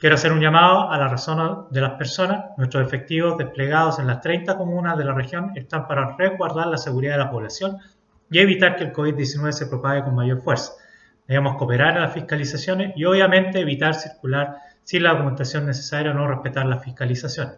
Quiero hacer un llamado a la razón de las personas. Nuestros efectivos desplegados en las 30 comunas de la región están para resguardar la seguridad de la población y evitar que el COVID-19 se propague con mayor fuerza. Debemos cooperar en las fiscalizaciones y obviamente evitar circular sin la documentación necesaria o no respetar las fiscalizaciones.